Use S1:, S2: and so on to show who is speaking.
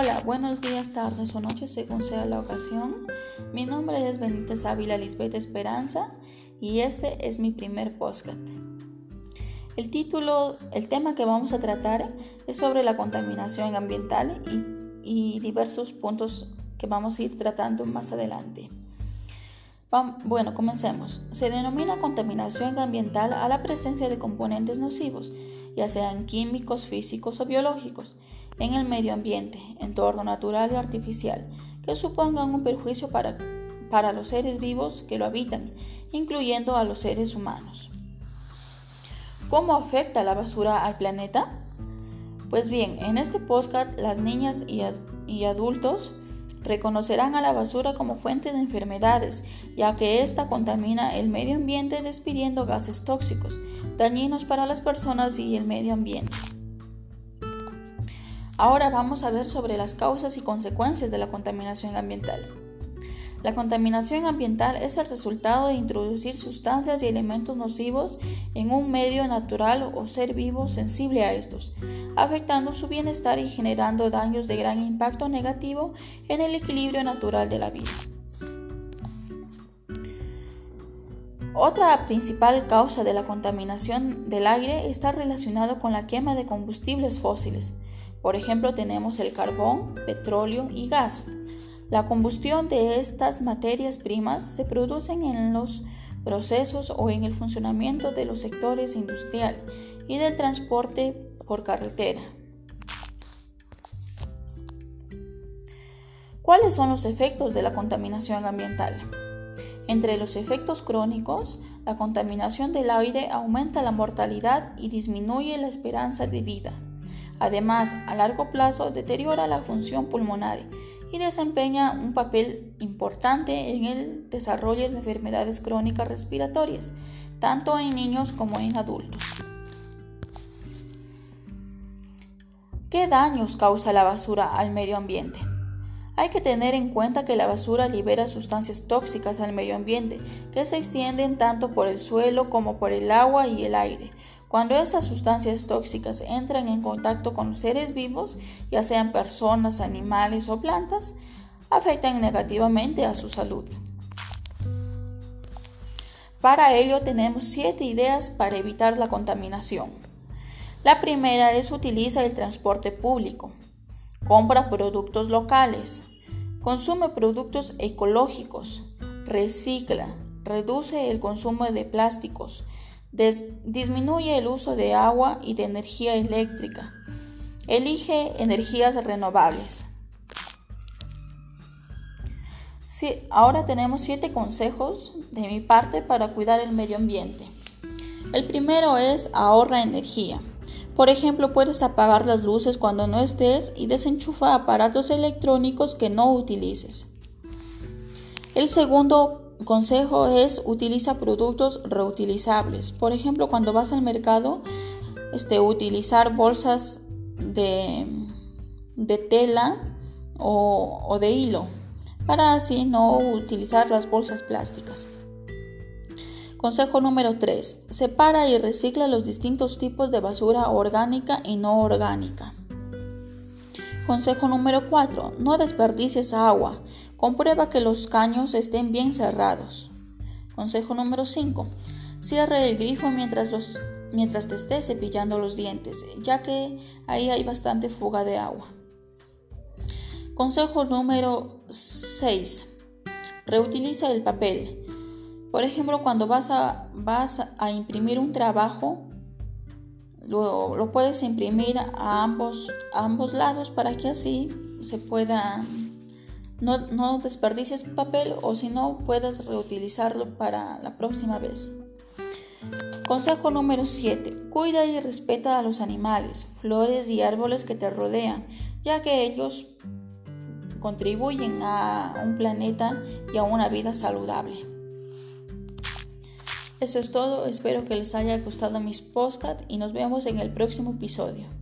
S1: Hola, buenos días, tardes o noches según sea la ocasión. Mi nombre es Benítez Ávila Lisbeth Esperanza y este es mi primer podcast. El título, el tema que vamos a tratar es sobre la contaminación ambiental y diversos puntos que vamos a ir tratando más adelante. Bueno, comencemos. Se denomina contaminación ambiental a la presencia de componentes nocivos, ya sean químicos, físicos o biológicos, en el medio ambiente, entorno natural y artificial, que supongan un perjuicio para, para los seres vivos que lo habitan, incluyendo a los seres humanos. ¿Cómo afecta la basura al planeta? Pues bien, en este podcast las niñas y, y adultos Reconocerán a la basura como fuente de enfermedades, ya que ésta contamina el medio ambiente despidiendo gases tóxicos, dañinos para las personas y el medio ambiente. Ahora vamos a ver sobre las causas y consecuencias de la contaminación ambiental. La contaminación ambiental es el resultado de introducir sustancias y elementos nocivos en un medio natural o ser vivo sensible a estos, afectando su bienestar y generando daños de gran impacto negativo en el equilibrio natural de la vida. Otra principal causa de la contaminación del aire está relacionado con la quema de combustibles fósiles. Por ejemplo, tenemos el carbón, petróleo y gas. La combustión de estas materias primas se produce en los procesos o en el funcionamiento de los sectores industrial y del transporte por carretera. ¿Cuáles son los efectos de la contaminación ambiental? Entre los efectos crónicos, la contaminación del aire aumenta la mortalidad y disminuye la esperanza de vida. Además, a largo plazo deteriora la función pulmonar y desempeña un papel importante en el desarrollo de enfermedades crónicas respiratorias, tanto en niños como en adultos. ¿Qué daños causa la basura al medio ambiente? Hay que tener en cuenta que la basura libera sustancias tóxicas al medio ambiente que se extienden tanto por el suelo como por el agua y el aire. Cuando estas sustancias tóxicas entran en contacto con los seres vivos, ya sean personas, animales o plantas, afectan negativamente a su salud. Para ello tenemos siete ideas para evitar la contaminación. La primera es utilizar el transporte público. Compra productos locales. Consume productos ecológicos. Recicla. Reduce el consumo de plásticos. Disminuye el uso de agua y de energía eléctrica. Elige energías renovables. ahora tenemos siete consejos de mi parte para cuidar el medio ambiente. El primero es ahorra energía. Por ejemplo, puedes apagar las luces cuando no estés y desenchufa aparatos electrónicos que no utilices. El segundo consejo es utiliza productos reutilizables. Por ejemplo, cuando vas al mercado, este, utilizar bolsas de, de tela o, o de hilo para así no utilizar las bolsas plásticas. Consejo número 3. Separa y recicla los distintos tipos de basura orgánica y no orgánica. Consejo número 4. No desperdicies agua. Comprueba que los caños estén bien cerrados. Consejo número 5. Cierre el grifo mientras, mientras te estés cepillando los dientes, ya que ahí hay bastante fuga de agua. Consejo número 6. Reutiliza el papel. Por ejemplo, cuando vas a, vas a imprimir un trabajo, lo, puedes imprimir a ambos, ambos lados para que así se pueda, no, no desperdicies papel o si no, puedas reutilizarlo para la próxima vez. Consejo número 7. Cuida y respeta a los animales, flores y árboles que te rodean, ya que ellos contribuyen a un planeta y a una vida saludable. Eso es todo, espero que les haya gustado mis podcast y nos vemos en el próximo episodio.